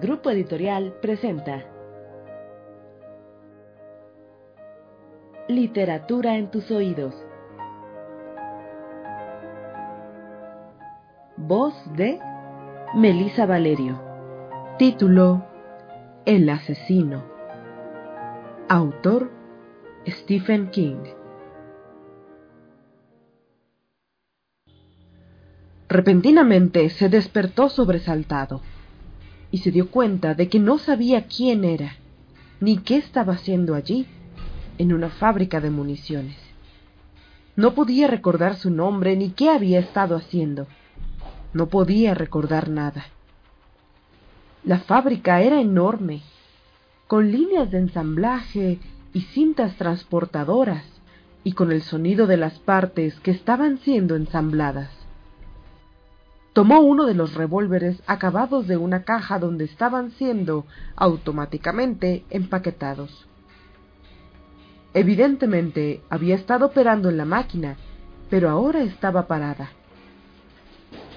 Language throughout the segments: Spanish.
Grupo Editorial presenta Literatura en tus oídos. Voz de Melisa Valerio. Título El asesino. Autor Stephen King. Repentinamente se despertó sobresaltado y se dio cuenta de que no sabía quién era, ni qué estaba haciendo allí, en una fábrica de municiones. No podía recordar su nombre ni qué había estado haciendo. No podía recordar nada. La fábrica era enorme, con líneas de ensamblaje y cintas transportadoras, y con el sonido de las partes que estaban siendo ensambladas. Tomó uno de los revólveres acabados de una caja donde estaban siendo automáticamente empaquetados. Evidentemente había estado operando en la máquina, pero ahora estaba parada.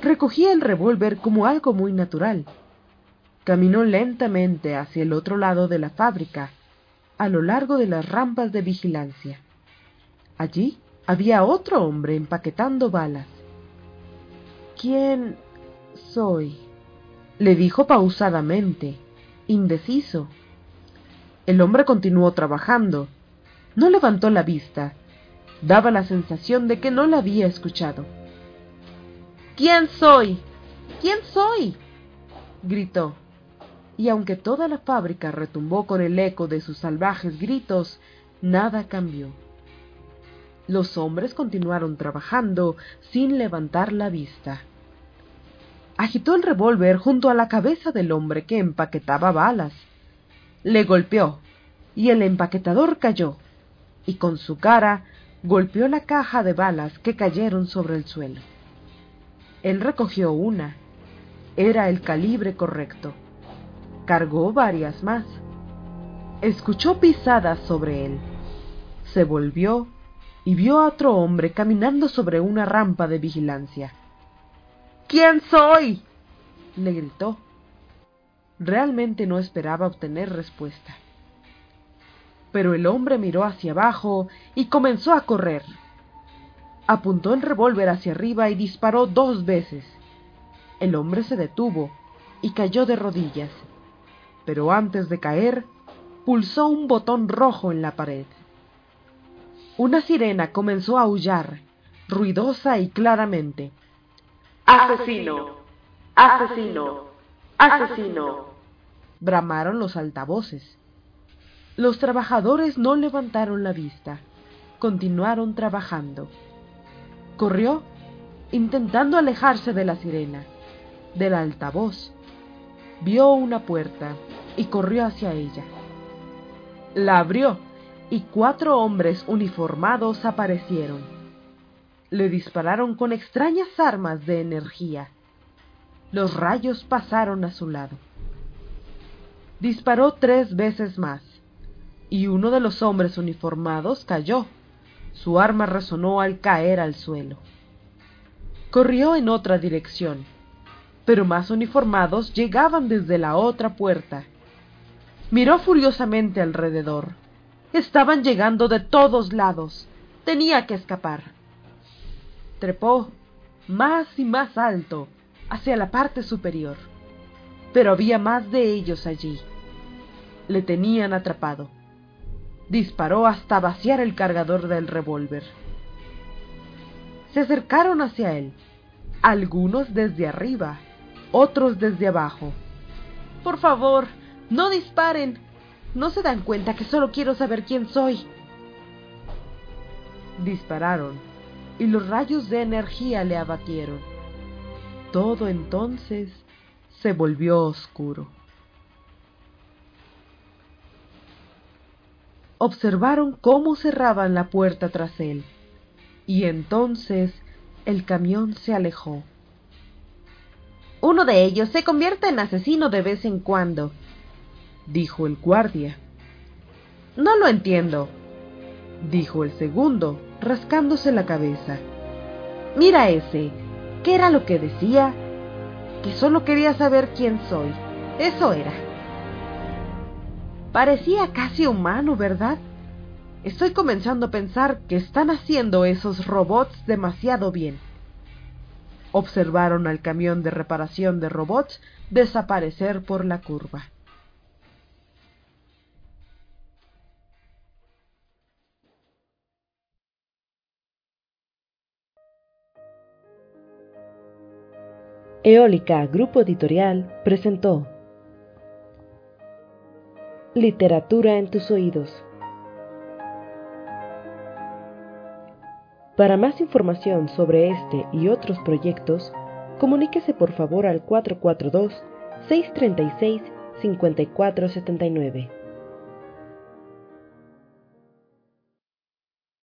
Recogía el revólver como algo muy natural. Caminó lentamente hacia el otro lado de la fábrica, a lo largo de las rampas de vigilancia. Allí había otro hombre empaquetando balas. ¿Quién soy? le dijo pausadamente, indeciso. El hombre continuó trabajando. No levantó la vista. Daba la sensación de que no la había escuchado. ¿Quién soy? ¿Quién soy? gritó. Y aunque toda la fábrica retumbó con el eco de sus salvajes gritos, nada cambió. Los hombres continuaron trabajando sin levantar la vista. Agitó el revólver junto a la cabeza del hombre que empaquetaba balas. Le golpeó, y el empaquetador cayó, y con su cara golpeó la caja de balas que cayeron sobre el suelo. Él recogió una. Era el calibre correcto. Cargó varias más. Escuchó pisadas sobre él. Se volvió y vio a otro hombre caminando sobre una rampa de vigilancia. ¿Quién soy? le gritó. Realmente no esperaba obtener respuesta. Pero el hombre miró hacia abajo y comenzó a correr. Apuntó el revólver hacia arriba y disparó dos veces. El hombre se detuvo y cayó de rodillas, pero antes de caer, pulsó un botón rojo en la pared. Una sirena comenzó a aullar, ruidosa y claramente. Asesino, asesino, asesino, bramaron los altavoces. Los trabajadores no levantaron la vista, continuaron trabajando. Corrió, intentando alejarse de la sirena, del altavoz. Vio una puerta y corrió hacia ella. La abrió y cuatro hombres uniformados aparecieron. Le dispararon con extrañas armas de energía. Los rayos pasaron a su lado. Disparó tres veces más, y uno de los hombres uniformados cayó. Su arma resonó al caer al suelo. Corrió en otra dirección, pero más uniformados llegaban desde la otra puerta. Miró furiosamente alrededor Estaban llegando de todos lados. Tenía que escapar. Trepó más y más alto hacia la parte superior. Pero había más de ellos allí. Le tenían atrapado. Disparó hasta vaciar el cargador del revólver. Se acercaron hacia él, algunos desde arriba, otros desde abajo. Por favor, no disparen, ¿No se dan cuenta que solo quiero saber quién soy? Dispararon, y los rayos de energía le abatieron. Todo entonces se volvió oscuro. Observaron cómo cerraban la puerta tras él, y entonces el camión se alejó. Uno de ellos se convierte en asesino de vez en cuando, dijo el guardia. No lo entiendo, dijo el segundo, rascándose la cabeza. Mira ese, ¿qué era lo que decía? Que solo quería saber quién soy. Eso era. Parecía casi humano, ¿verdad? Estoy comenzando a pensar que están haciendo esos robots demasiado bien. Observaron al camión de reparación de robots desaparecer por la curva. Eólica Grupo Editorial presentó Literatura en tus oídos. Para más información sobre este y otros proyectos, comuníquese por favor al 442-636-5479.